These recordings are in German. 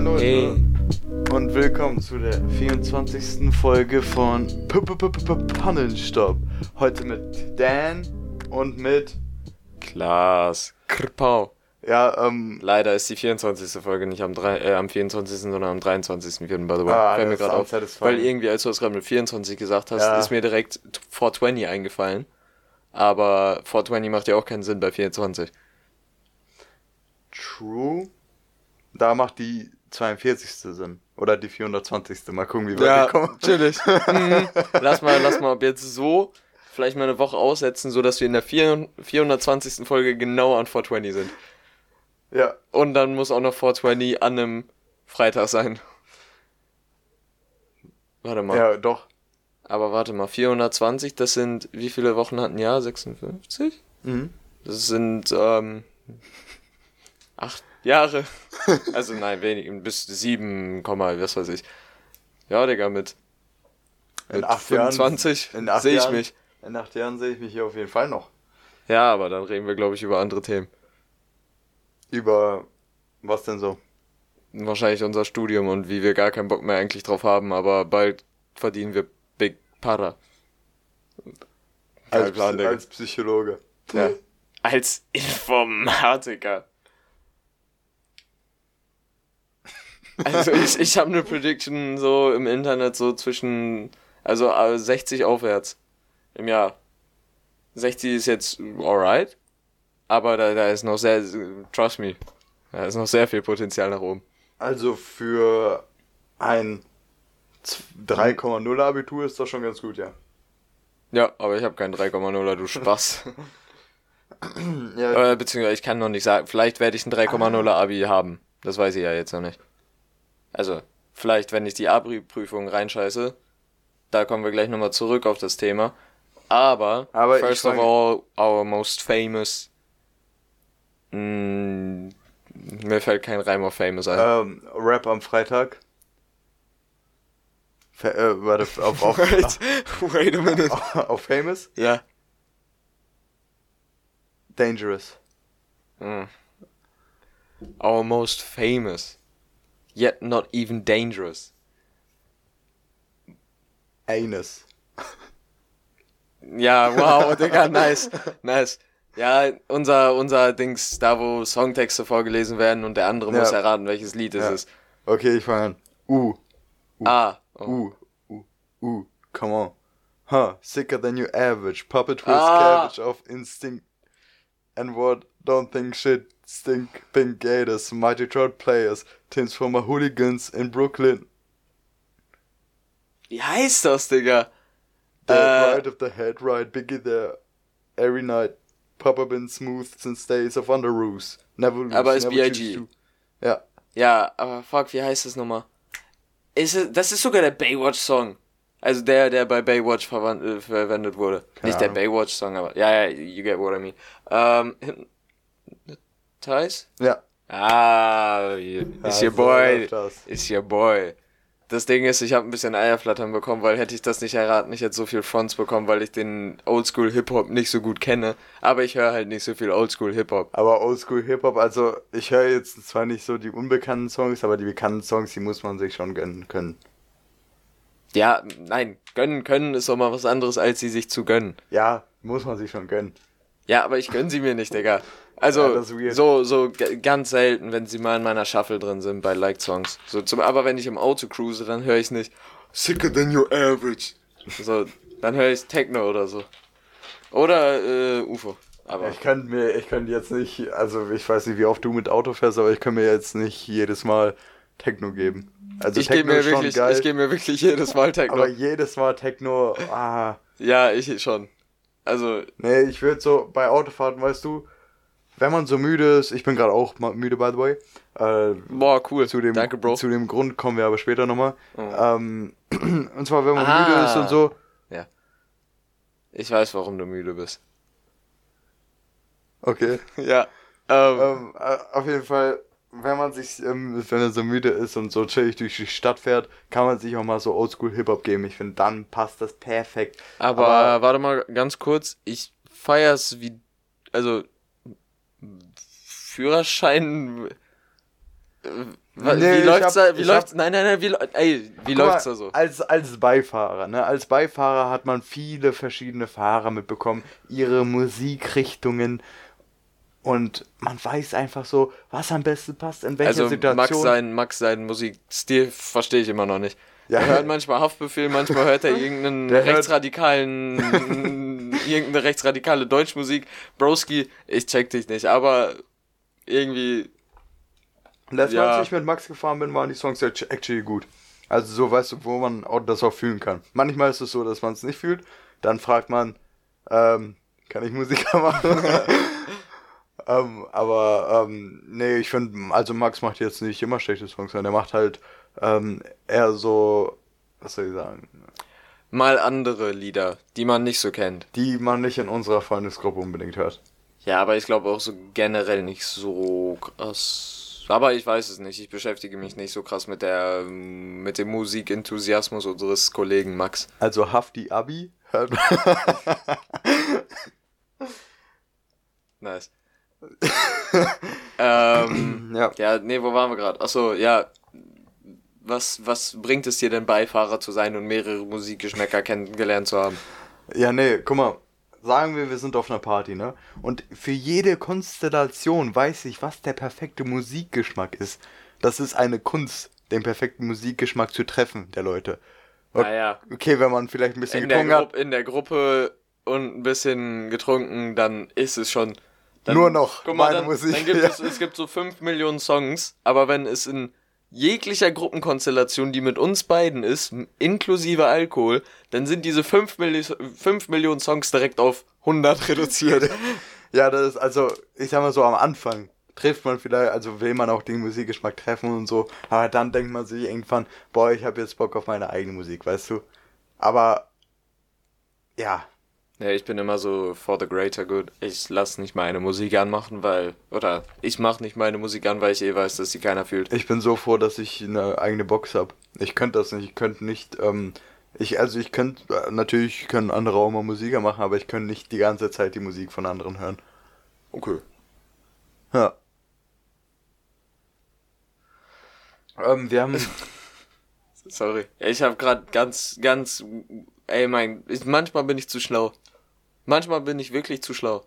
Moin hey. und willkommen zu der 24. Folge von Pannenstopp. Heute mit Dan und mit Klaas Krpau. Ja, ähm. Leider ist die 24. Folge nicht am, 3, äh, am 24., sondern am 23. by the way. Ah, Fällt mir gerade auf. Weil irgendwie, als du es gerade mit 24 gesagt hast, ja. ist mir direkt 420 eingefallen. Aber 420 macht ja auch keinen Sinn bei 24. True. Da macht die 42. Sinn. Oder die 420. Mal gucken, wie weit ja, wir kommen. Natürlich. mhm. Lass mal, lass mal ab jetzt so vielleicht mal eine Woche aussetzen, sodass wir in der 420. Folge genau an 420 sind. Ja. Und dann muss auch noch 420 an einem Freitag sein. Warte mal. Ja, doch. Aber warte mal, 420, das sind, wie viele Wochen hat ein Jahr? 56? Mhm. Das sind, ähm, acht Jahre. also nein, wenig, bis sieben, was weiß ich. Ja, Digga, mit, mit in acht 25 sehe ich mich. In acht Jahren sehe ich mich hier auf jeden Fall noch. Ja, aber dann reden wir, glaube ich, über andere Themen. Über was denn so? Wahrscheinlich unser Studium und wie wir gar keinen Bock mehr eigentlich drauf haben, aber bald verdienen wir Big Para. Als, Plan, als Psychologe. Ja. Als Informatiker. Also ich, ich habe eine Prediction so im Internet so zwischen, also 60 aufwärts im Jahr. 60 ist jetzt alright, aber da, da ist noch sehr, trust me, da ist noch sehr viel Potenzial nach oben. Also für ein 3,0 Abitur ist das schon ganz gut, ja. Ja, aber ich habe kein 3,0er, du Spaß. ja. Äh, beziehungsweise ich kann noch nicht sagen, vielleicht werde ich ein 3,0er Abi haben. Das weiß ich ja jetzt noch nicht. Also, vielleicht, wenn ich die Abi-Prüfung reinscheiße, da kommen wir gleich nochmal zurück auf das Thema. Aber, Aber first of all, our most famous. Mh, mm, mir fällt kein Reim auf famous ein. Ähm, Rap am Freitag. Fa äh, warte, auf, auf, wait, wait a minute. Auf, auf famous? Ja. Dangerous. Mm. Our most famous yet not even dangerous. Anus. Ja, wow, Digga, nice, nice. Ja, unser, unser Dings, da wo Songtexte vorgelesen werden und der andere ja. muss erraten, welches Lied es ja. ist. Okay, ich fange an. U. U. Ah. Oh. U. U. U. Come on. Huh, sicker than your average. Puppet twist ah. cabbage of instinct. And what? Don't think shit. Stink Pink Gators, Mighty Trout Players, Teams from Hooligans in Brooklyn. Wie heißt das, Digga? The äh, Ride of the Head Ride, Biggie there, Every Night, Papa been smooth since days of Underoos. Never lose, Aber ist B.I.G. Ja. Ja, aber fuck, wie heißt das nochmal? Ist es, das ist sogar der Baywatch-Song. Also der, der bei Baywatch äh, verwendet wurde. Keine Nicht Ahnung. der Baywatch-Song, aber ja, ja, you get what I mean. Ähm, Thais? Ja. Ah, ist your boy. Ist your boy. Das Ding ist, ich habe ein bisschen Eierflattern bekommen, weil hätte ich das nicht erraten, ich hätte so viel Fonts bekommen, weil ich den Oldschool Hip-Hop nicht so gut kenne. Aber ich höre halt nicht so viel Oldschool Hip-Hop. Aber Oldschool Hip-Hop, also ich höre jetzt zwar nicht so die unbekannten Songs, aber die bekannten Songs, die muss man sich schon gönnen können. Ja, nein, gönnen können ist doch mal was anderes, als sie sich zu gönnen. Ja, muss man sich schon gönnen. Ja, aber ich gönn sie mir nicht, Digga. Also, ja, so, so ganz selten, wenn sie mal in meiner Shuffle drin sind bei Like Songs. So, zum, aber wenn ich im Auto cruise, dann höre ich nicht Sicker than your average. So, dann höre ich Techno oder so. Oder äh, UFO. Aber ich kann mir, ich kann jetzt nicht, also ich weiß nicht, wie oft du mit Auto fährst, aber ich kann mir jetzt nicht jedes Mal Techno geben. Also ich gebe mir wirklich, geil, ich gebe mir wirklich jedes Mal Techno. Aber jedes Mal Techno, ah. Ja, ich schon. Also. Nee, ich würde so bei Autofahrten, weißt du, wenn man so müde ist, ich bin gerade auch müde, by the way. Äh, Boah, cool. Zu dem, Danke, Bro. Zu dem Grund kommen wir aber später nochmal. Oh. Ähm, und zwar, wenn man ah. müde ist und so. Ja. Ich weiß, warum du müde bist. Okay. ja. Ähm, ähm, äh, auf jeden Fall, wenn man sich, ähm, wenn er so müde ist und so chillig durch die Stadt fährt, kann man sich auch mal so Oldschool Hip-Hop geben. Ich finde, dann passt das perfekt. Aber, aber warte mal ganz kurz, ich feier's wie, also Führerschein. Nee, wie ich läuft's hab- da? Wie läuft's? hab- Nein, nein, nein, wie, ey, wie läuft's mal, da so? Als, als Beifahrer, ne? Als Beifahrer hat man viele verschiedene Fahrer mitbekommen, ihre Musikrichtungen und man weiß einfach so, was am besten passt, in welcher Also Situation. Max sein, Max seinen Musikstil verstehe ich immer noch nicht. Ja. Er hört manchmal Haftbefehl, manchmal hört er irgendeinen rechtsradikalen, irgendeine rechtsradikale Deutschmusik. Broski, ich check dich nicht, aber irgendwie, Letztes Mal, Ja. als ich mit Max gefahren bin, waren die Songs act- actually gut. Also so weißt du, wo man das auch fühlen kann. Manchmal ist es so, dass man es nicht fühlt. Dann fragt man, ähm, kann ich Musiker machen? ähm, aber ähm, nee, ich finde, also Max macht jetzt nicht immer schlechte Songs, sondern er macht halt ähm, eher so, was soll ich sagen, mal andere Lieder, die man nicht so kennt. die man nicht in unserer Freundesgruppe unbedingt hört. Ja, aber ich glaube auch so generell nicht so krass. Aber ich weiß es nicht. Ich beschäftige mich nicht so krass mit der mit dem Musikenthusiasmus unseres Kollegen Max. Also Hafti Abi hört Nice. ähm, ja. ja, nee, wo waren wir gerade? Achso, ja. Was, was bringt es dir denn, Beifahrer zu sein und mehrere Musikgeschmäcker kennengelernt zu haben? Ja, nee, guck mal. Sagen wir, wir sind auf einer Party, ne? Und für jede Konstellation weiß ich, was der perfekte Musikgeschmack ist. Das ist eine Kunst, den perfekten Musikgeschmack zu treffen, der Leute. Naja, Okay, wenn man vielleicht ein bisschen in getrunken hat. In der Gruppe und ein bisschen getrunken, dann ist es schon. Dann, Nur noch Guck mal, meine dann, Musik, Dann gibt ja. es, es gibt so 5 Millionen Songs, aber wenn es in jeglicher Gruppenkonstellation, die mit uns beiden ist, inklusive Alkohol, dann sind diese 5, Milli 5 Millionen Songs direkt auf 100 reduziert. Ja, das ist also, ich sag mal so, am Anfang trifft man vielleicht, also will man auch den Musikgeschmack treffen und so, aber dann denkt man sich irgendwann, boah, ich habe jetzt Bock auf meine eigene Musik, weißt du? Aber, ja, Ja, ich bin immer so for the greater good. Ich lass nicht meine Musik anmachen, weil. Oder ich mach nicht meine Musik an, weil ich eh weiß, dass sie keiner fühlt. Ich bin so froh, dass ich eine eigene Box habe. Ich könnte das nicht. Ich könnte nicht. Ähm, ich also ich könnte äh, natürlich können andere auch mal Musiker machen, aber ich könnte nicht die ganze Zeit die Musik von anderen hören. Okay. Ja. Ähm, wir haben. Sorry. Ich habe gerade ganz, ganz. Ey, mein. Ich, manchmal bin ich zu schlau. Manchmal bin ich wirklich zu schlau.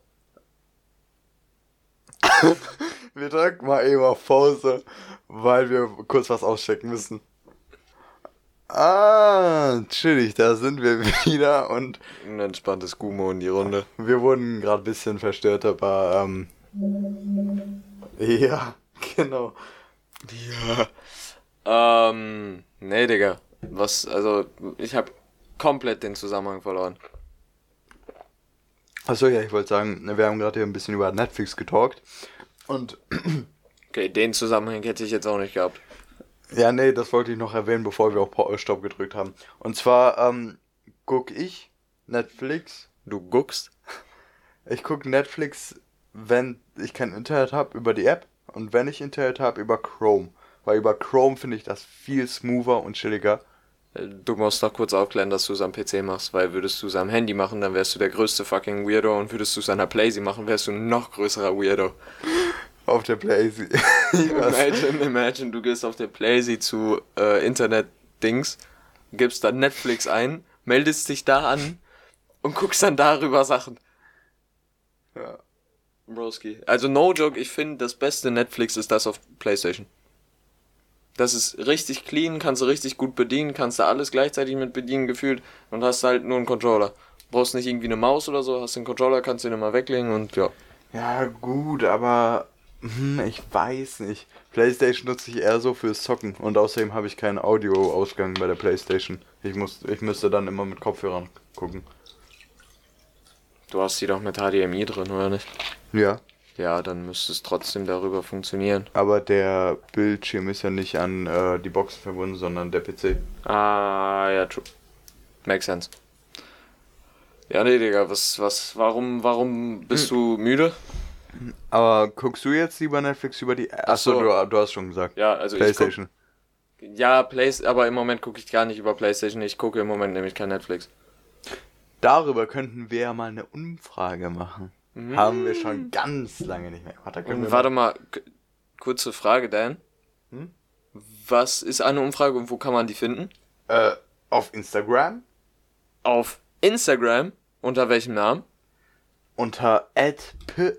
wir drücken mal eben auf Pause, weil wir kurz was auschecken müssen. Ah, chillig, da sind wir wieder und Ein entspanntes Gumo in die Runde. wir wurden gerade ein bisschen verstört, aber ähm, ja, genau. Ähm. Nee, Digga. Was. Also, ich habe komplett den Zusammenhang verloren. Achso, ja, ich wollte sagen, wir haben gerade hier ein bisschen über Netflix getalkt. Und Okay, den Zusammenhang hätte ich jetzt auch nicht gehabt. ja, nee, das wollte ich noch erwähnen, bevor wir auf Stopp gedrückt haben. Und zwar ähm, guck ich Netflix. Du guckst? Ich gucke Netflix, wenn ich kein Internet habe, über die App. Und wenn ich Internet habe, über Chrome. Weil über Chrome finde ich das viel smoother und chilliger. Du musst noch kurz aufklären, dass du es am PC machst, weil würdest du es am Handy machen, dann wärst du der größte fucking Weirdo und würdest du es an der Playsee machen, wärst du ein noch größerer Weirdo. Auf der Playsee. Imagine, imagine, du gehst auf der Playsee zu äh, Internet-Dings, gibst dann Netflix ein, meldest dich da an und guckst dann darüber Sachen. ja. Broski. Also no joke, ich finde das beste Netflix ist das auf Playstation. Das ist richtig clean, kannst du richtig gut bedienen, kannst du alles gleichzeitig mit bedienen gefühlt und hast halt nur einen Controller. Brauchst nicht irgendwie eine Maus oder so, hast den Controller, kannst den immer weglegen und ja. Ja, gut, aber hm, ich weiß nicht. PlayStation nutze ich eher so fürs Zocken und außerdem habe ich keinen Audioausgang bei der PlayStation. Ich muss, ich müsste dann immer mit Kopfhörern gucken. Du hast die doch mit HDMI drin, oder nicht? Ja, Ja, dann müsste es trotzdem darüber funktionieren. aber der Bildschirm ist ja nicht an äh, die Boxen verbunden, sondern der PC. Ah, ja, true. Makes sense. Ja, nee, Digga, was, was, warum, warum bist du müde? Aber guckst du jetzt lieber Netflix über die. Achso, so. du, du hast schon gesagt. Ja, also ich guck, PlayStation. Ja, Plays, aber im Moment gucke ich gar nicht über PlayStation. Ich gucke im Moment nämlich kein Netflix. Darüber könnten wir ja mal eine Umfrage machen. Haben wir schon ganz lange nicht mehr. Wir Und warte mal, kurze Frage, Dan. Hm? Was ist eine Umfrage und wo kann man die finden? Äh, auf Instagram Auf Instagram. Unter welchem Namen? unter p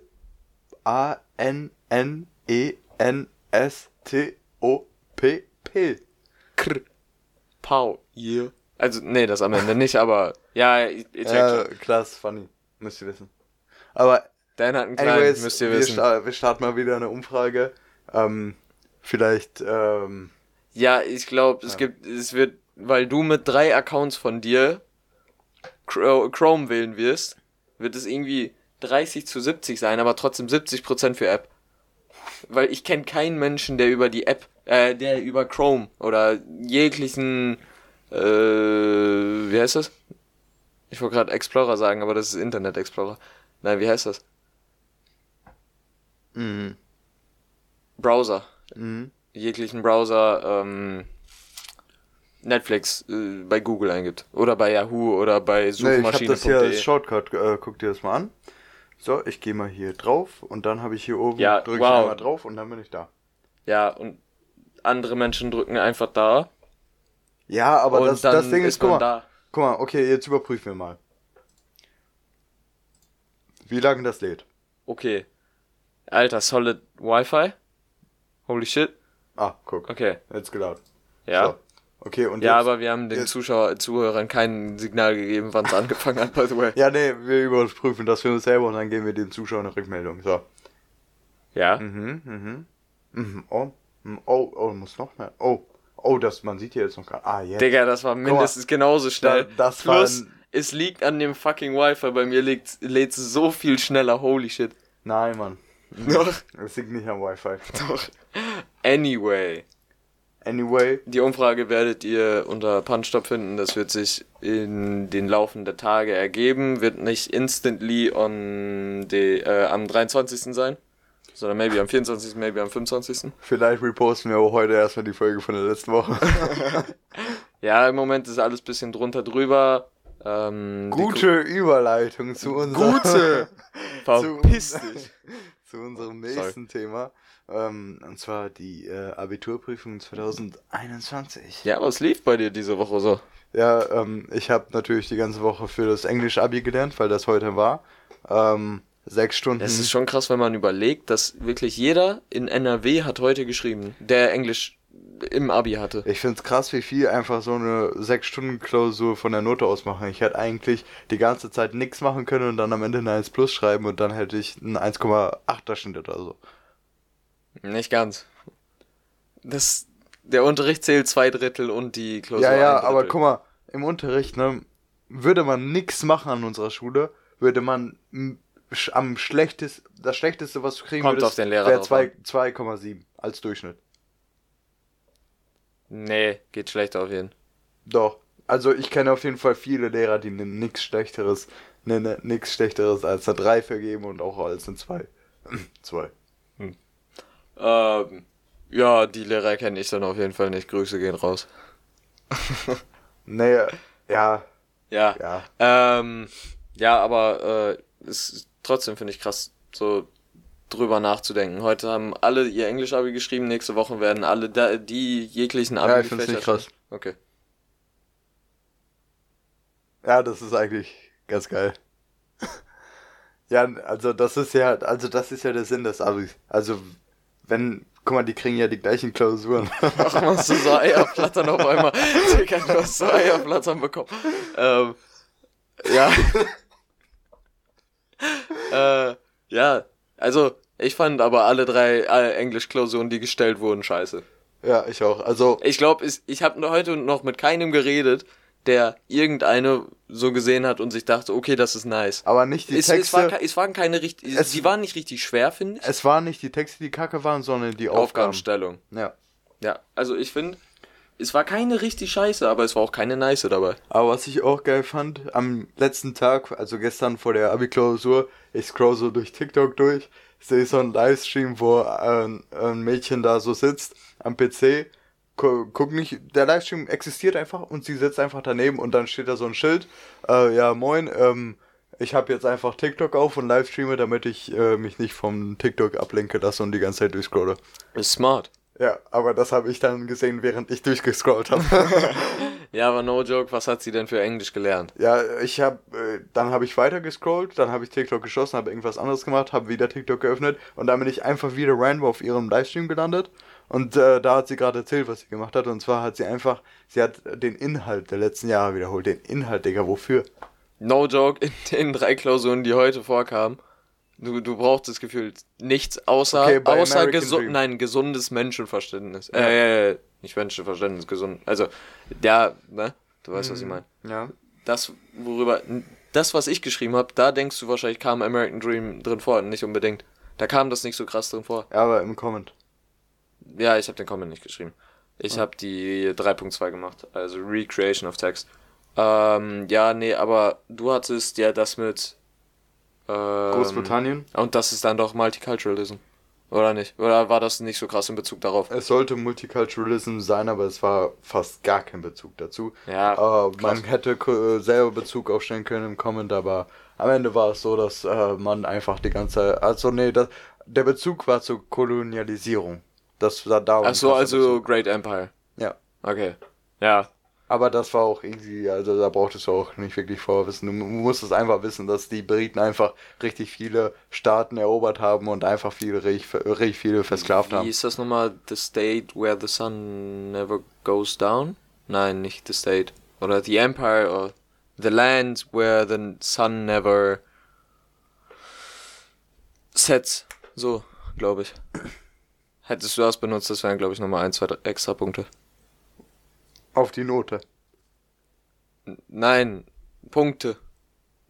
a n n e n s t o p p. Krr. Pau. Yeah. Also, nee, das am Ende nicht, aber ja, ich, ich check Ja, schon. klar, funny. Müsst ihr wissen. Aber Dan hat einen kleinen, anyways, müsst ihr wir, wissen. sta wir starten mal wieder eine Umfrage. Ähm, vielleicht, ähm, Ja, ich glaube, es gibt, es wird, weil du mit drei Accounts von dir Chr- Chrome wählen wirst, wird es irgendwie 30 zu 70 sein, aber trotzdem 70% für App. Weil ich kenne keinen Menschen, der über die App, äh, der über Chrome oder jeglichen, äh, wie heißt das? Ich wollte gerade Explorer sagen, aber das ist Internet Explorer. Nein, wie heißt das? mh, Browser. mh. jeglichen Browser ähm, Netflix äh, bei Google eingibt. Oder bei Yahoo oder bei Nee, ich habe das hier als Suchmaschine.de. Shortcut. Äh, guck dir das mal an. So, ich gehe mal hier drauf und dann habe ich hier oben, Ja, drücke ich wow. einmal drauf und dann bin ich da. ja, und andere Menschen drücken einfach da. Ja, aber das, das Ding ist, guck mal, da. guck mal, okay, jetzt überprüfen wir mal. Wie lange das lädt. Okay. Alter, solid Wi-Fi? Holy shit. Ah, guck, Okay. jetzt geladen. Ja. So. Okay, und Ja, jetzt, aber wir haben den jetzt- Zuschauer, Zuhörern kein Signal gegeben, wann es angefangen hat, by the way. Ja, nee, wir überprüfen das für uns selber und dann geben wir den Zuschauern eine Rückmeldung. So. Ja. Mhm, mhm. Mhm, oh, mhm, oh, oh, muss noch mehr. Oh, oh, das, man sieht hier jetzt noch gar Ah, jetzt. Digga, das war mindestens genauso schnell. Da- das war Plus, ein- es liegt an dem fucking Wi-Fi. Bei mir lädt es so viel schneller. Holy shit. Nein, Mann. Doch. Das liegt nicht am Wi-Fi. Doch. Anyway. Anyway, Die Umfrage werdet ihr unter Punchstop finden. Das wird sich in den Laufen der Tage ergeben. Wird nicht instantly on the, äh, am 23. sein. Sondern maybe am 24., maybe am 25. vielleicht reposten wir auch heute erstmal die Folge von der letzten Woche. Ja, im Moment ist alles bisschen drunter drüber. Ähm, Gute Überleitung zu unserem, Gute! Verpiss dich. zu unserem nächsten Thema. Ähm, und zwar die äh, Abiturprüfung 2021. Ja, was lief bei dir diese Woche so? Ja, ähm, ich habe natürlich die ganze Woche für das Englisch-Abi gelernt, weil das heute war. Ähm, sechs Stunden. Das ist schon krass, wenn man überlegt, dass wirklich jeder in NRW hat heute geschrieben, der Englisch im Abi hatte. Ich find's krass, wie viel einfach so eine sechs Stunden Klausur von der Note aus machen. Ich hätte eigentlich die ganze Zeit nichts machen können und dann am Ende eine 1 plus schreiben und dann hätte ich einen 1,8er Schnitt oder so. Nicht ganz. Das, der Unterricht zählt zwei Drittel und die Klausur ja, ja, aber guck mal, im Unterricht, ne, würde man nichts machen an unserer Schule, würde man am schlechtesten, das schlechteste, was du kriegen Kommt würdest, wäre drauf zwei- 2,7 als Durchschnitt. Nee, geht schlechter auf jeden. Doch. Also ich kenne auf jeden Fall viele Lehrer, die nichts schlechteres, ne, ne, nix schlechteres als eine 3 vergeben und auch als eine 2. 2. Ähm, ja, die Lehrer kenne ich dann auf jeden Fall nicht. Grüße gehen raus. Nee, ja, Ja. ja. Ähm, ja, aber äh, ist trotzdem finde ich krass, so drüber nachzudenken. Heute haben alle ihr Englisch-Abi geschrieben, nächste Woche werden alle da, die jeglichen Abi Ja, ich find's nicht krass. Okay. Ja, das ist eigentlich ganz geil. ja, also das ist ja, also das ist ja der Sinn des Abis. Also wenn, guck mal, die kriegen ja die gleichen Klausuren. Warum hast du so Eierflattern auf einmal? Digga, du hast so Eierflattern bekommen. Ähm, ja. äh, ja, also ich fand aber alle drei alle Englisch-Klausuren, die gestellt wurden, scheiße. ja, ich auch. Also Ich glaube, ich habe heute noch mit keinem geredet, der irgendeine so gesehen hat und sich dachte, okay, das ist nice. aber nicht die Es, es, war, Texte. es waren keine richtig, Es- sie waren nicht richtig schwer, finde ich. Es waren nicht die Texte, die kacke waren, sondern die Aufgaben. Aufgabenstellung. Ja. Ja, also ich finde, es war keine richtig scheiße, aber es war auch keine nice dabei. Aber was ich auch geil fand, am letzten Tag, also gestern vor der Abi-Klausur, ich scroll so durch TikTok durch, sehe so einen Livestream, wo ein, ein Mädchen da so sitzt am PC, gu guck nicht, der Livestream existiert einfach und sie sitzt einfach daneben und dann steht da so ein Schild, äh, ja moin, ähm, ich habe jetzt einfach TikTok auf und livestreame, damit ich äh, mich nicht vom TikTok ablenke lasse und die ganze Zeit durchscrolle. Ist smart. Ja, aber das habe ich dann gesehen, während ich durchgescrollt habe. Ja, aber no joke, was hat sie denn für Englisch gelernt? ja, ich habe, äh, dann habe ich weiter gescrollt, dann habe ich TikTok geschossen, habe irgendwas anderes gemacht, habe wieder TikTok geöffnet und dann bin ich einfach wieder random auf ihrem Livestream gelandet. Und äh, da hat sie gerade erzählt, was sie gemacht hat. Und zwar hat sie einfach, sie hat den Inhalt der letzten Jahre wiederholt. Den Inhalt, Digga, wofür? No joke, in den drei Klausuren, die heute vorkamen, du, du brauchst das Gefühl nichts außer, Okay, außer gesu Dream. nein, gesundes Menschenverständnis. Ja. Äh, äh, nicht Menschenverständnis, gesund. Also, ja, ne? Du weißt, was ich meine. Ja. Das, worüber, das, was ich geschrieben habe, da denkst du wahrscheinlich, kam American Dream drin vor, nicht unbedingt. Da kam das nicht so krass drin vor. Aber im Comment. Ja, ich habe den Comment nicht geschrieben. Ich habe die 3.2 gemacht, also Recreation of Text. Ähm, ja, nee, aber du hattest ja das mit ähm, Großbritannien. Und das ist dann doch Multiculturalism. Oder nicht? Oder war das nicht so krass in Bezug darauf? Es sollte Multiculturalism sein, aber es war fast gar kein Bezug dazu. Ja, Aber krass. man hätte äh, selber Bezug aufstellen können im Comment, aber am Ende war es so, dass äh, man einfach die ganze Zeit. Also, nee, das, der Bezug war zur Kolonialisierung. Das war da. Ach so, also Great Empire. Ja. Okay. Ja. Aber das war auch irgendwie, also da brauchtest du auch nicht wirklich vorwissen. Du musstest einfach wissen, dass die Briten einfach richtig viele Staaten erobert haben und einfach viele, richtig, viele versklavt Wie haben. ist das nochmal? The state where the sun never goes down? Nein, nicht the state. Oder the empire or the land where the sun never sets. So, glaube ich. Hättest du das benutzt, das wären, glaube ich, nochmal ein, zwei extra Punkte. Auf die Note. Nein, Punkte.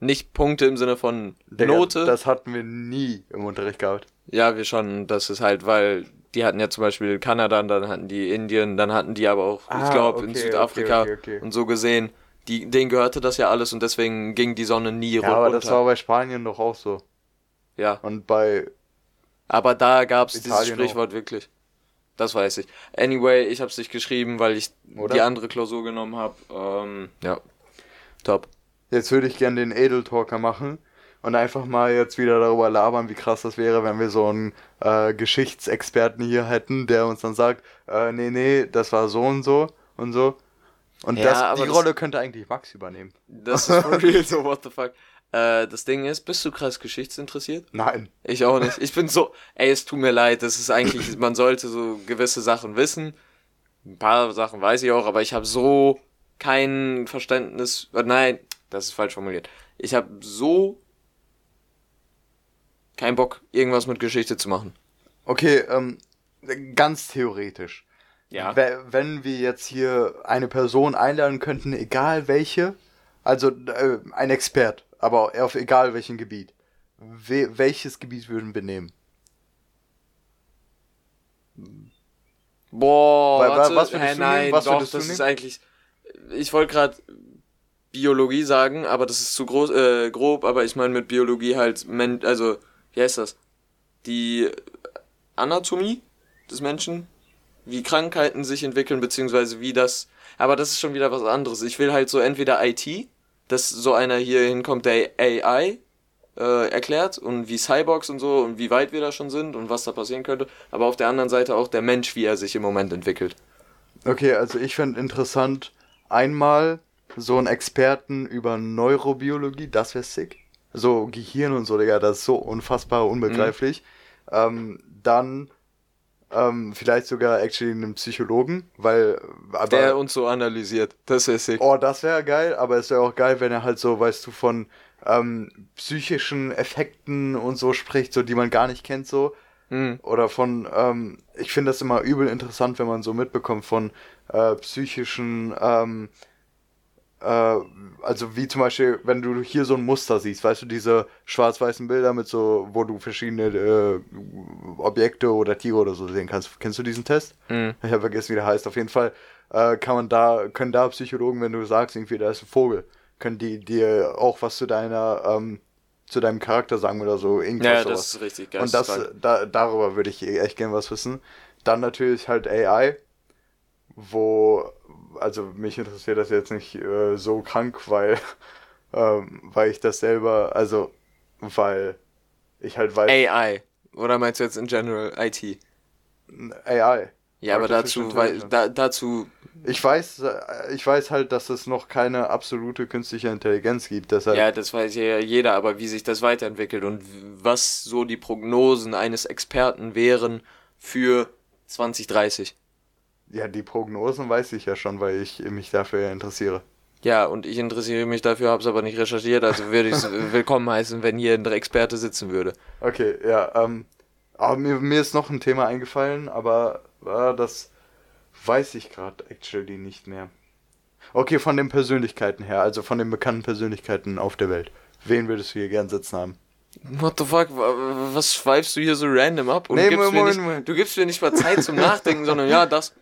Nicht Punkte im Sinne von Digga, Note. Das hatten wir nie im Unterricht gehabt. Ja, wir schon. Das ist halt, weil die hatten ja zum Beispiel Kanada, dann hatten die Indien, dann hatten die aber auch, ich Ah, glaube, in okay, Südafrika okay, okay, und so gesehen. Die, denen gehörte das ja alles und deswegen ging die Sonne nie Ja, aber runter. das war bei Spanien doch auch so. ja, Und bei. aber da gab es dieses Sprichwort wirklich. Das weiß ich. Anyway, ich habe es nicht geschrieben, weil ich Oder? die andere Klausur genommen habe. Ähm, ja, top. Jetzt würde ich gern den Edeltalker machen und einfach mal jetzt wieder darüber labern, wie krass das wäre, wenn wir so einen äh, Geschichtsexperten hier hätten, der uns dann sagt, äh, nee, nee, das war so und so und so. Und Ja, das, aber die Rolle könnte eigentlich Max übernehmen. Das ist for real so, what the fuck. Äh, das Ding ist, bist du krass geschichtsinteressiert? Nein. Ich auch nicht. Ich bin so, ey, es tut mir leid, das ist eigentlich, man sollte so gewisse Sachen wissen. Ein paar Sachen weiß ich auch, aber ich habe so kein Verständnis, äh, nein, das ist falsch formuliert. Ich habe so keinen Bock, irgendwas mit Geschichte zu machen. Okay, ähm, ganz theoretisch. Ja. We- Wenn wir jetzt hier eine Person einladen könnten, egal welche, also äh, ein Expert, aber auf egal welchem Gebiet, we welches Gebiet würden wir nehmen? Boah, Weil- wa- warte, was würdest hä, du nein, nehmen? Was doch, du das ist eigentlich, ich wollte gerade Biologie sagen, aber das ist zu groß, äh, grob, aber ich meine mit Biologie halt, also, wie heißt das? Die Anatomie des Menschen, wie Krankheiten sich entwickeln, beziehungsweise wie das, aber das ist schon wieder was anderes. Ich will halt so entweder IT, dass so einer hier hinkommt, der AI äh, erklärt und wie Cyborgs und so und wie weit wir da schon sind und was da passieren könnte, aber auf der anderen Seite auch der Mensch, wie er sich im Moment entwickelt. Okay, also ich finde interessant, einmal so einen Experten über Neurobiologie, das wäre sick. So Gehirn und so, Digga, das ist so unfassbar unbegreiflich. Ähm, dann ähm, vielleicht sogar actually einen Psychologen, weil aber Der uns so analysiert. Das ist sick. Oh, das wäre geil, aber es wäre auch geil, wenn er halt so, weißt du, von ähm, psychischen Effekten und so spricht, so die man gar nicht kennt, so. Hm. Oder von, ähm, ich finde das immer übel interessant, wenn man so mitbekommt von äh, psychischen, ähm, äh, also wie zum Beispiel, wenn du hier so ein Muster siehst, weißt du, diese schwarz-weißen Bilder mit so, wo du verschiedene äh, Objekte oder Tiere oder so sehen kannst. Kennst du diesen Test? Hm. Ich habe vergessen, wie der heißt. Auf jeden Fall äh, kann man da, können da Psychologen, wenn du sagst, irgendwie, da ist ein Vogel, können die dir auch was zu deiner, ähm, zu deinem Charakter sagen oder so. Irgendwas Ja, sowas. das ist richtig geil. Und das, da, darüber würde ich echt gern was wissen. Dann natürlich halt AI, wo, also mich interessiert das jetzt nicht äh, so krank, weil, ähm, weil ich das selber, also, weil ich halt weiß, AI. Oder meinst du jetzt in general IT? AI. Ja, aber dazu, weil, da, dazu, Ich weiß, äh, ich weiß halt, dass es noch keine absolute künstliche Intelligenz gibt. Deshalb, ja, das weiß ja jeder, aber wie sich das weiterentwickelt und was so die Prognosen eines Experten wären für 2030. ja, die Prognosen weiß ich ja schon, weil ich mich dafür ja interessiere. Ja, und ich interessiere mich dafür, habe es aber nicht recherchiert, also würde ich es willkommen heißen, wenn hier ein Experte sitzen würde. Okay, ja, ähm, aber mir, mir ist noch ein Thema eingefallen, aber äh, das weiß ich gerade actually nicht mehr. Okay, von den Persönlichkeiten her, also von den bekannten Persönlichkeiten auf der Welt. Wen würdest du hier gern sitzen haben? What the fuck, wa- was schweifst du hier so random ab? Und Nee, gibst Moment, nicht, Moment. Du gibst mir nicht mal Zeit zum Nachdenken, sondern ja, das.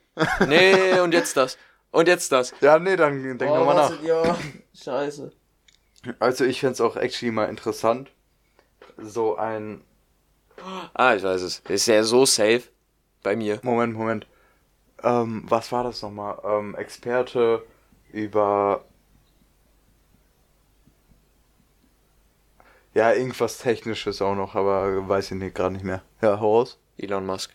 Nee, und jetzt das. Und jetzt das. Ja, nee, dann denk Oh, nochmal nach. Ja, scheiße. Also ich find's auch actually mal interessant, so ein... Ah, ich weiß es. Ist ja so safe bei mir. Moment, Moment. Ähm, was war das nochmal? Ähm, Experte über... Ja, irgendwas Technisches auch noch, aber weiß ich nicht, gerade nicht mehr. Ja, hau raus. Elon Musk.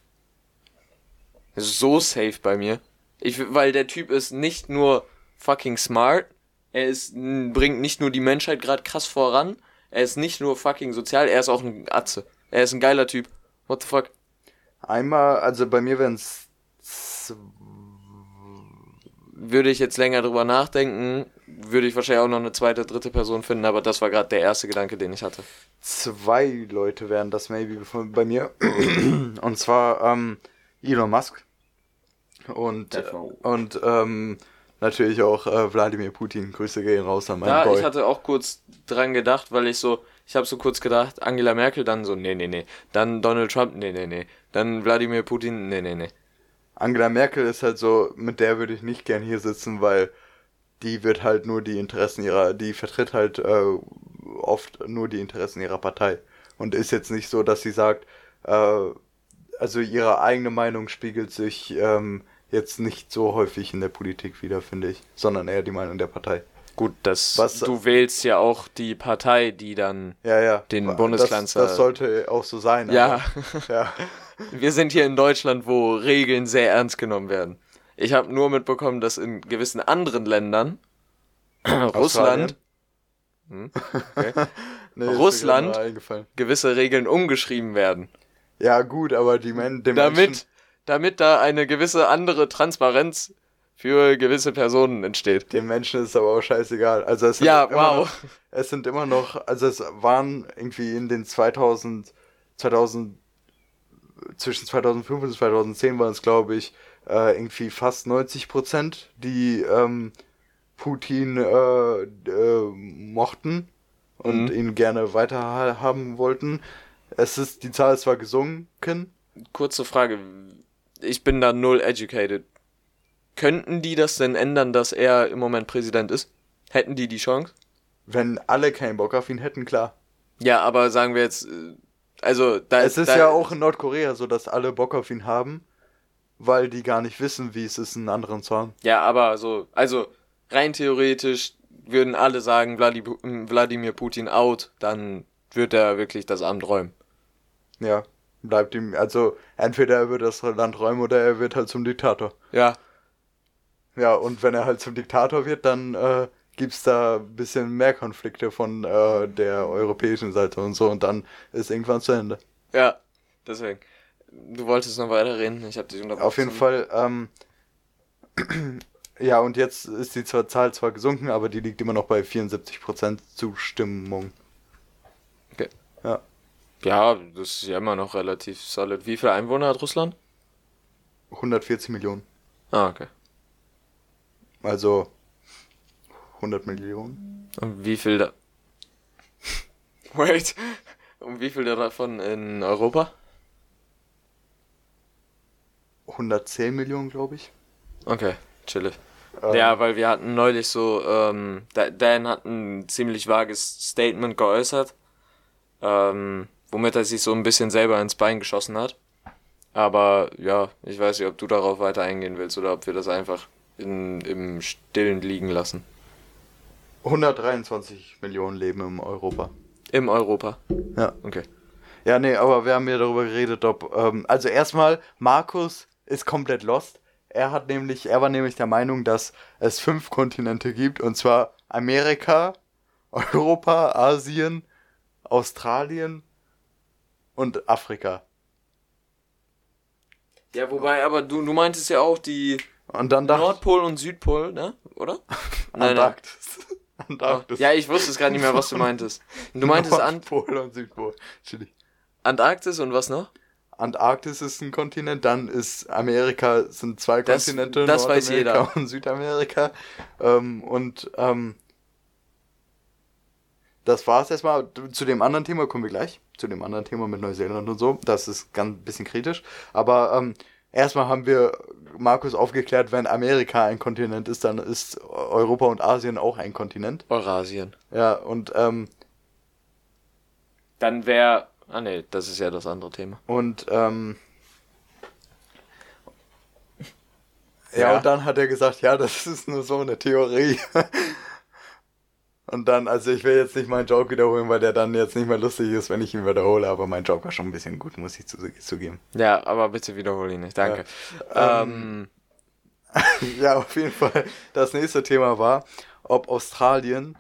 So safe bei mir. Ich, weil der Typ ist nicht nur fucking smart, er ist, bringt nicht nur die Menschheit gerade krass voran, er ist nicht nur fucking sozial, er ist auch ein Atze. Er ist ein geiler Typ. What the fuck? Einmal, also bei mir wären es Würde ich jetzt länger drüber nachdenken, würde ich wahrscheinlich auch noch eine zweite, dritte Person finden, aber das war gerade der erste Gedanke, den ich hatte. zwei Leute wären das maybe bei mir. Und zwar ähm, Elon Musk und, und ähm, natürlich auch äh, Wladimir Putin. Grüße gehen raus an meinen Ja, Boy. ich hatte auch kurz dran gedacht, weil ich so, ich habe so kurz gedacht, Angela Merkel, dann so, nee, nee, nee. Dann Donald Trump, nee, nee, nee. Dann Wladimir Putin, nee, nee, nee. Angela Merkel ist halt so, mit der würde ich nicht gern hier sitzen, weil die wird halt nur die Interessen ihrer, die vertritt halt äh, oft nur die Interessen ihrer Partei. Und ist jetzt nicht so, dass sie sagt, äh, also ihre eigene Meinung spiegelt sich ähm, jetzt nicht so häufig in der Politik wieder, finde ich, sondern eher die Meinung der Partei. Gut, das, Was- du wählst ja auch die Partei, die dann, Ja, ja. Den Das- Bundeskanzler- Das, sollte auch so sein. ja, ja. wir sind hier in Deutschland, wo Regeln sehr ernst genommen werden. Ich habe nur mitbekommen, dass in gewissen anderen Ländern, Russland, hm, okay, Nee, Russland? gewisse Regeln umgeschrieben werden. Ja, gut, aber die Men damit, Menschen, damit da eine gewisse andere Transparenz für gewisse Personen entsteht. den Menschen ist aber auch scheißegal. Also es sind Ja, immer wow. Noch, es sind immer noch, also es waren irgendwie in den 2000, 2000, zwischen 2005 und 2010 waren es, glaube ich, äh, irgendwie fast 90 Prozent, die ähm, Putin äh, äh, mochten und Mhm. ihn gerne weiter ha- haben wollten. Es ist, die Zahl ist zwar gesunken, Kurze Frage. Ich bin da null educated. Könnten die das denn ändern, dass er im Moment Präsident ist? Hätten die die Chance? wenn alle keinen Bock auf ihn hätten, klar. Ja, aber sagen wir jetzt, äh, also da Es ist da, ja auch in Nordkorea so, dass alle Bock auf ihn haben, weil die gar nicht wissen, wie es ist, einen anderen zu haben. Ja, aber so, also rein theoretisch würden alle sagen, Wladimir Putin out, dann wird er wirklich das Amt räumen. Ja, bleibt ihm, also entweder er wird das Land räumen oder er wird halt zum Diktator. Ja, Ja, und wenn er halt zum Diktator wird, dann äh, gibt's da ein bisschen mehr Konflikte von äh, der europäischen Seite und so und dann ist irgendwann zu Ende. ja, deswegen. Du wolltest noch weiterreden, ich habe dich unterbrochen. Auf jeden Fall, ähm, ja, und jetzt ist die Zahl zwar gesunken, aber die liegt immer noch bei 74% Zustimmung. Okay. Ja. Ja, das ist ja immer noch relativ solid. Wie viele Einwohner hat Russland? 140 Millionen. Ah, okay. Also 100 Millionen. Und wie viel da... Wait. Und wie viel davon in Europa? 110 Millionen, glaube ich. Okay, chillig. Ähm, Ja, weil wir hatten neulich so, ähm, Da- Dan hat ein ziemlich vages Statement geäußert, ähm, womit er sich so ein bisschen selber ins Bein geschossen hat. Aber ja, ich weiß nicht, ob du darauf weiter eingehen willst oder ob wir das einfach in, im Stillen liegen lassen. 123 Millionen leben in Europa. Im Europa. Ja. Okay. Ja, nee, aber wir haben ja darüber geredet, ob. Ähm, also erstmal, Markus ist komplett lost. Er hat nämlich, er war nämlich der Meinung, dass es fünf Kontinente gibt, und zwar Amerika, Europa, Asien, Australien und Afrika. Ja, wobei, aber du, du meintest ja auch die Und dann dachte Nordpol und Südpol, ne? Oder? Antarktis. Antarktis. Ja, ich wusste es gerade nicht mehr, was du meintest. Du meintest Nordpol und Südpol. Chili. Antarktis und was noch? Antarktis ist ein Kontinent, dann ist Amerika, sind zwei Das- Kontinente, das weiß Nordamerika jeder. und Südamerika. Ähm, und ähm, das war's erstmal. Zu dem anderen Thema kommen wir gleich. Zu dem anderen Thema mit Neuseeland und so. Das ist ganz bisschen kritisch. Aber ähm, erstmal haben wir Markus aufgeklärt, wenn Amerika ein Kontinent ist, dann ist Europa und Asien auch ein Kontinent. Eurasien. Ja, und ähm, Dann wäre. Ah ne, das ist ja das andere Thema. Und ähm, ja. Ja. und dann hat er gesagt, ja, das ist nur so eine Theorie. und dann, also ich will jetzt nicht meinen Joke wiederholen, weil der dann jetzt nicht mehr lustig ist, wenn ich ihn wiederhole, aber mein Joke war schon ein bisschen gut, muss ich zu, zugeben. Ja, aber bitte wiederhole ihn nicht, danke. Ja. Ähm, ja, auf jeden Fall. Das nächste Thema war, ob Australien,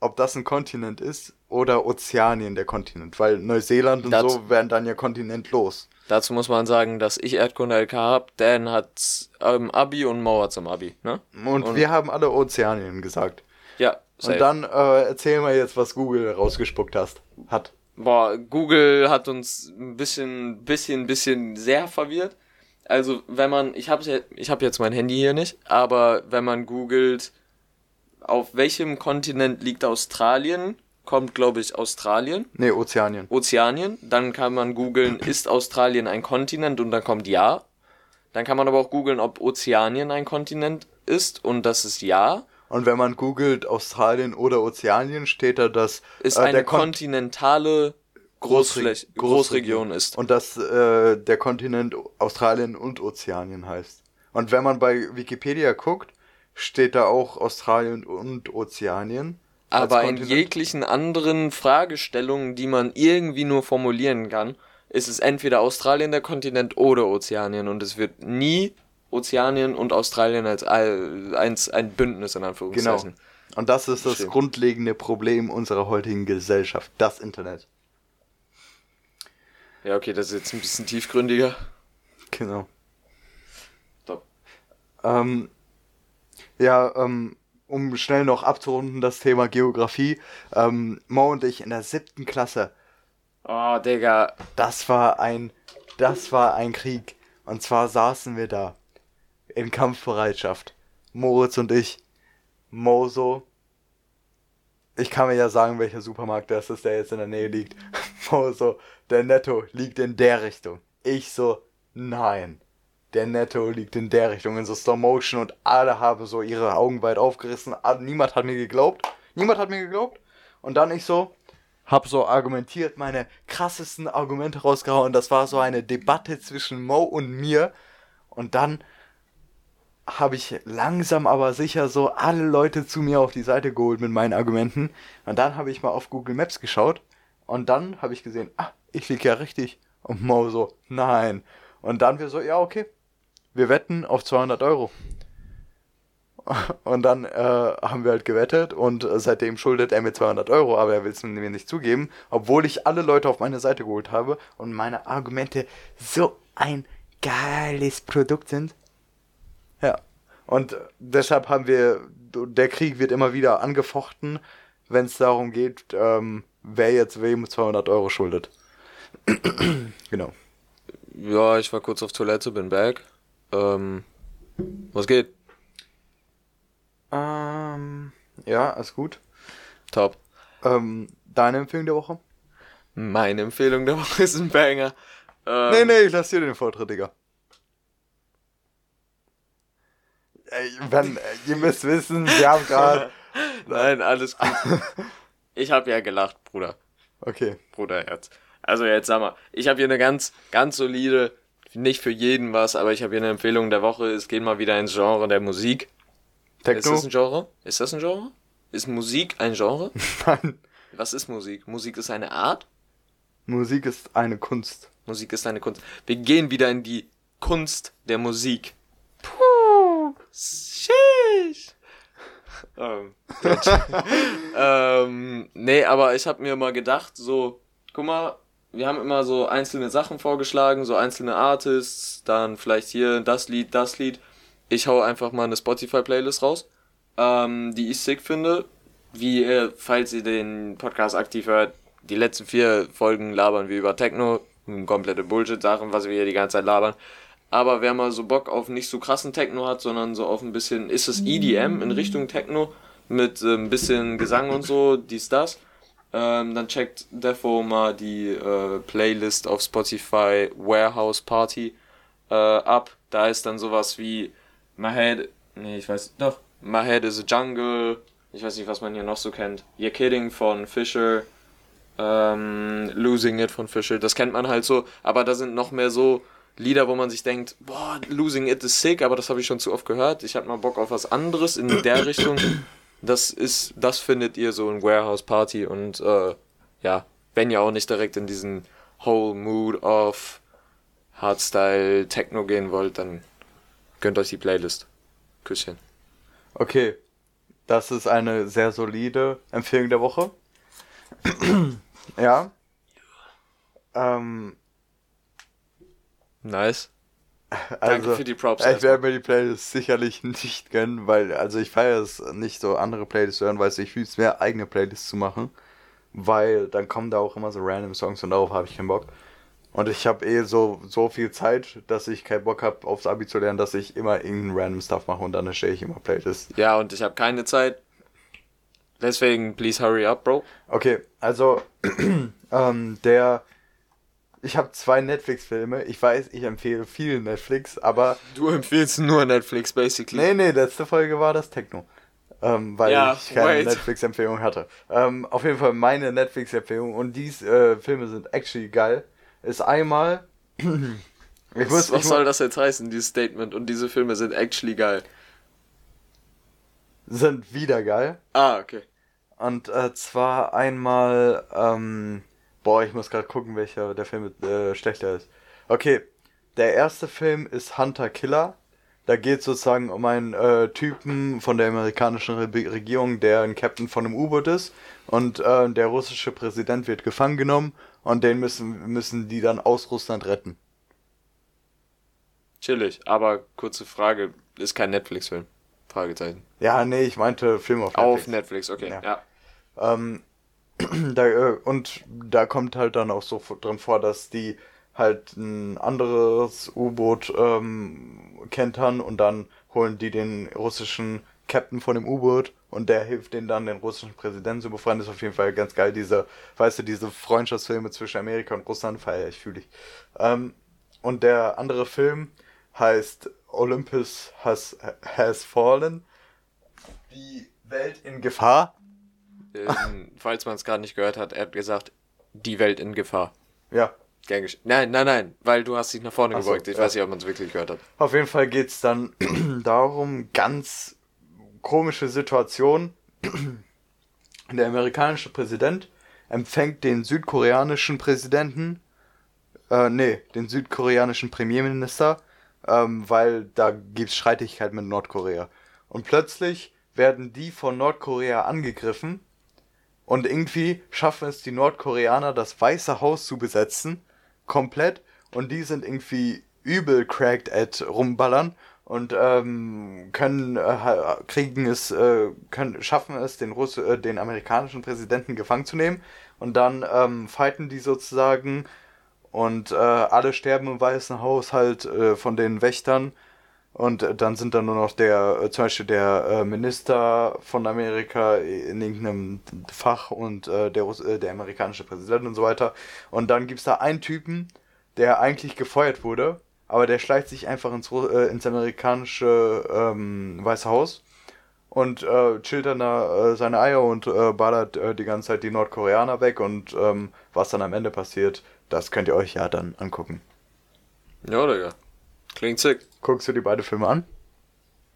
ob das ein Kontinent ist oder Ozeanien der Kontinent, weil Neuseeland und Dazu- so werden dann ja kontinentlos. dazu muss man sagen, dass ich Erdkunde LK hab, Dan hat ähm, Abi und hat's im Abi, ne? Und, Und- wir haben alle Ozeanien gesagt. Ja, safe. Und dann äh, erzähl mal jetzt, was Google rausgespuckt hast, hat. Boah, Google hat uns ein bisschen, bisschen, bisschen sehr verwirrt. Also, wenn man, ich habe ich hab jetzt mein Handy hier nicht, aber wenn man googelt, auf welchem Kontinent liegt Australien, kommt, glaube ich, Australien, Nee, Ozeanien. Ozeanien. Dann kann man googeln, ist Australien ein Kontinent und dann kommt ja. Dann kann man aber auch googeln, ob Ozeanien ein Kontinent ist und das ist ja. Und wenn man googelt Australien oder Ozeanien, steht da, dass Ist äh, eine kontinentale Großfläche, Großre- Großregion ist. Und dass äh, der Kontinent Australien und Ozeanien heißt. Und wenn man bei Wikipedia guckt, steht da auch Australien und Ozeanien. Aber in jeglichen anderen Fragestellungen, die man irgendwie nur formulieren kann, ist es entweder Australien der Kontinent oder Ozeanien und es wird nie Ozeanien und Australien als ein, eins, ein Bündnis in Genau. Anführungszeichen. Und das ist das Stimmt. grundlegende Problem unserer heutigen Gesellschaft, das Internet. Ja, okay, das ist jetzt ein bisschen tiefgründiger. Genau. Top. Ähm, ja, ähm, um schnell noch abzurunden, das Thema Geografie. Ähm, Mo und ich in der siebten Klasse, Oh, Digga. das war ein, das war ein Krieg. Und zwar saßen wir da in Kampfbereitschaft. Moritz und ich. Mo so. Ich kann mir ja sagen, welcher Supermarkt das ist, der jetzt in der Nähe liegt. Mo so, der Netto liegt in der Richtung. Ich so, nein. Der Netto liegt in der Richtung, in so Slow Motion und alle haben so ihre Augen weit aufgerissen. Ah, Niemand hat mir geglaubt. Niemand hat mir geglaubt. Und dann ich so, hab so argumentiert, meine krassesten Argumente rausgehauen. Das war so eine Debatte zwischen Mo und mir. Und dann habe ich langsam aber sicher so alle Leute zu mir auf die Seite geholt mit meinen Argumenten. Und dann habe ich mal auf Google Maps geschaut. Und dann habe ich gesehen, ah, ich lieg ja richtig. Und Mo so, nein. Und dann wir so, ja, okay. Wir wetten auf 200 Euro. Und dann äh, haben wir halt gewettet und seitdem schuldet er mir 200 Euro, aber er will es mir nicht zugeben, obwohl ich alle Leute auf meine Seite geholt habe und meine Argumente so ein geiles Produkt sind. Und deshalb haben wir, der Krieg wird immer wieder angefochten, wenn es darum geht, ähm, wer jetzt wem 200 Euro schuldet. genau. Ja, ich war kurz auf Toilette, bin back. Ähm, was geht? Ähm, ja, ist gut. Top. Ähm, deine Empfehlung der Woche? Meine Empfehlung der Woche ist ein Banger. Ähm, Nee, nee, ich lass dir den Vortritt, Digga. Ey, wenn, ihr müsst wissen, wir haben gerade. Nein, alles gut. Ich habe ja gelacht, Bruder. Okay. Bruderherz. Also jetzt sag mal, ich habe hier eine ganz, ganz solide, nicht für jeden was, aber ich habe hier eine Empfehlung der Woche. Es geht mal wieder ins Genre der Musik. Ist Techno? das ein Genre? Ist das ein Genre? Ist Musik ein Genre? Nein. Was ist Musik? Musik ist eine Art? Musik ist eine Kunst. Musik ist eine Kunst. Wir gehen wieder in die Kunst der Musik. Sheesh. ähm, ähm, nee, aber ich habe mir mal gedacht, so, guck mal, wir haben immer so einzelne Sachen vorgeschlagen, so einzelne Artists, dann vielleicht hier das Lied, das Lied. Ich hau einfach mal eine Spotify-Playlist raus, ähm, die ich sick finde. Wie ihr, falls ihr den Podcast aktiv hört, die letzten vier Folgen labern wir über Techno, komplette Bullshit-Sachen, was wir hier die ganze Zeit labern. Aber wer mal so Bock auf nicht so krassen Techno hat, sondern so auf ein bisschen, ist es EDM in Richtung Techno mit äh, ein bisschen Gesang und so, dies, das. Ähm, dann checkt Defo mal die äh, Playlist auf Spotify Warehouse Party äh, ab. Da ist dann sowas wie My Head, nee, ich weiß, doch, My Head is a Jungle. Ich weiß nicht, was man hier noch so kennt. You're Kidding von Fisher. Ähm, Losing It von Fisher. Das kennt man halt so. Aber da sind noch mehr so Lieder, wo man sich denkt, boah, Losing It is sick, aber das habe ich schon zu oft gehört. Ich habe mal Bock auf was anderes in der Richtung. Das ist, das findet ihr so in Warehouse Party und äh, ja, wenn ihr auch nicht direkt in diesen whole Mood of Hardstyle Techno gehen wollt, dann gönnt euch die Playlist. Küsschen. Okay, das ist eine sehr solide Empfehlung der Woche. ja. Ähm, Nice. Also, Danke für die Props. Ich werde mir die Playlist sicherlich nicht gönnen, weil, also ich feiere es nicht so andere Playlists zu hören, weil ich fühle es mehr eigene Playlists zu machen, weil dann kommen da auch immer so random Songs und darauf habe ich keinen Bock. Und ich habe eh so, so viel Zeit, dass ich keinen Bock habe, aufs Abi zu lernen, dass ich immer irgendeinen random Stuff mache und dann erstelle ich immer Playlists. Ja, und ich habe keine Zeit. Deswegen, please hurry up, Bro. Okay, also ähm, der. Ich habe zwei Netflix-Filme. Ich weiß, ich empfehle viel Netflix, aber. Du empfiehlst nur Netflix, basically. Nee, nee, letzte Folge war das Techno. Ähm, weil Ja, ich keine. Netflix-Empfehlung hatte. Ähm, auf jeden Fall meine Netflix-Empfehlung und diese äh, Filme sind actually geil. Ist einmal. ich Was, muss, was ich soll das jetzt heißen, dieses Statement? Und diese Filme sind actually geil. sind wieder geil. Ah, okay. Und äh, zwar einmal, ähm, boah, ich muss gerade gucken, welcher der Film äh, schlechter ist. Okay, der erste Film ist Hunter Killer. Da geht es sozusagen um einen äh, Typen von der amerikanischen Re Regierung, der ein Captain von einem U-Boot ist. Und äh, der russische Präsident wird gefangen genommen und den müssen, müssen die dann aus Russland retten. Chillig. Aber kurze Frage, ist kein Netflix-Film? Fragezeichen. Ja, nee, ich meinte Film auf Netflix. Auf Netflix, okay. Ja. Ja. Ähm, da, äh, und da kommt halt dann auch so drin vor, dass die halt ein anderes U-Boot ähm, kentern und dann holen die den russischen Captain von dem U-Boot und der hilft denen dann, den russischen Präsidenten zu befreien. Das ist auf jeden Fall ganz geil, diese, weißt du, diese Freundschaftsfilme zwischen ich und Russland feiere ich, fühle ich. Ähm, und der andere Film heißt Olympus has, has Fallen. Die Welt in Gefahr. Ähm, falls man es gerade nicht gehört hat, er hat gesagt, die Welt in Gefahr. Ja, Nein, nein, nein, weil du hast dich nach vorne Ach so, gebeugt. Ich ja. weiß nicht, ob man es wirklich gehört hat. Auf jeden Fall geht's dann darum, ganz komische Situation. Der amerikanische Präsident empfängt den südkoreanischen Präsidenten, äh, nee, den südkoreanischen Premierminister, ähm, weil da gibt's Streitigkeit mit Nordkorea. Und plötzlich werden die von Nordkorea angegriffen und irgendwie schaffen es die Nordkoreaner, das Weiße Haus zu besetzen, komplett. Und die sind irgendwie übel cracked at rumballern und ähm, können äh, kriegen es, äh, können schaffen es, den Russ äh, den amerikanischen Präsidenten gefangen zu nehmen. Und dann ähm, fighten die sozusagen und äh, alle sterben im Weißen Haus halt äh, von den Wächtern. Und äh, dann sind dann nur noch der, äh, zum Beispiel der äh, Minister von Amerika in irgendeinem Fach und der, Russ der amerikanische Präsident und so weiter. Und dann gibt's da einen Typen, der eigentlich gefeuert wurde, aber der schleicht sich einfach ins, äh, ins amerikanische ähm, Weiße Haus und äh, chillt dann da äh, seine Eier und äh, ballert äh, die ganze Zeit die Nordkoreaner weg und ähm, was dann am Ende passiert, das könnt ihr euch ja dann angucken. Ja, Digga. Klingt sick. Guckst du die beiden Filme an?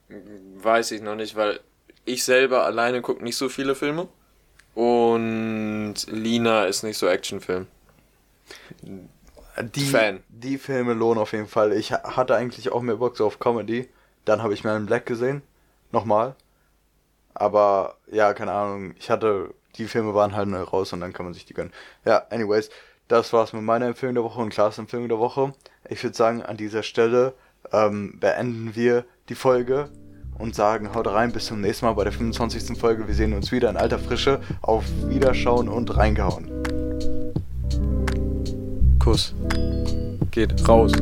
Weiß ich noch nicht, weil ich selber alleine gucke nicht so viele Filme. Und Lina ist nicht so Actionfilm. die, Fan. die Filme lohnen auf jeden Fall. Ich ha- hatte eigentlich auch mehr Bock so auf Comedy. Dann habe ich Man in Black gesehen. Nochmal. Aber ja, keine Ahnung. Ich hatte, die Filme waren halt neu raus und dann kann man sich die gönnen. Ja, anyways. Das war's mit meiner Empfehlung der Woche und Klaas Empfehlung der Woche. Ich würde sagen, an dieser Stelle ähm, beenden wir die Folge und sagen, haut rein, bis zum nächsten Mal bei der 25. Folge. Wir sehen uns wieder in alter Frische. Auf Wiederschauen und reingehauen. Kuss. Geht raus.